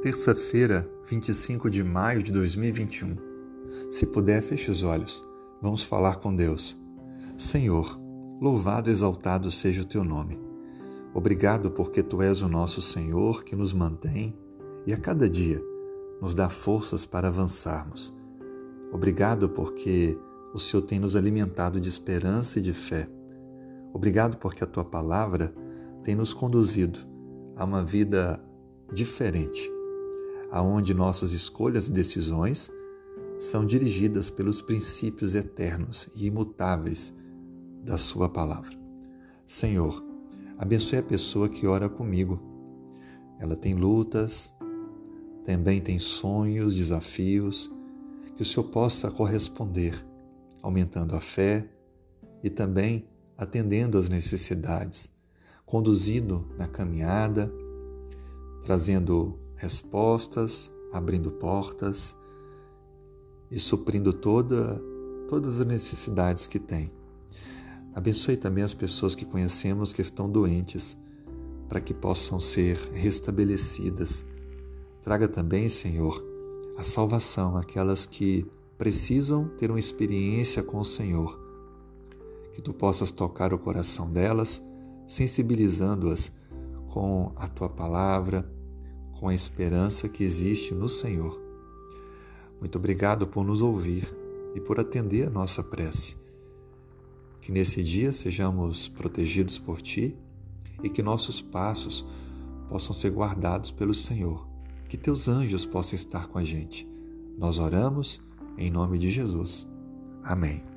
terça-feira, 25 de maio de 2021. Se puder, feche os olhos. Vamos falar com Deus. Senhor, louvado e exaltado seja o teu nome. Obrigado porque tu és o nosso Senhor que nos mantém e a cada dia nos dá forças para avançarmos. Obrigado porque o Senhor tem nos alimentado de esperança e de fé. Obrigado porque a tua palavra tem nos conduzido a uma vida diferente aonde nossas escolhas e decisões são dirigidas pelos princípios eternos e imutáveis da Sua palavra. Senhor, abençoe a pessoa que ora comigo. Ela tem lutas, também tem sonhos, desafios, que o Senhor possa corresponder, aumentando a fé e também atendendo às necessidades, conduzindo na caminhada, trazendo respostas, abrindo portas e suprindo toda, todas as necessidades que tem. Abençoe também as pessoas que conhecemos que estão doentes, para que possam ser restabelecidas. Traga também, Senhor, a salvação àquelas que precisam ter uma experiência com o Senhor. Que tu possas tocar o coração delas, sensibilizando-as com a tua palavra, com a esperança que existe no Senhor. Muito obrigado por nos ouvir e por atender a nossa prece. Que nesse dia sejamos protegidos por Ti e que nossos passos possam ser guardados pelo Senhor. Que Teus anjos possam estar com a gente. Nós oramos em nome de Jesus. Amém.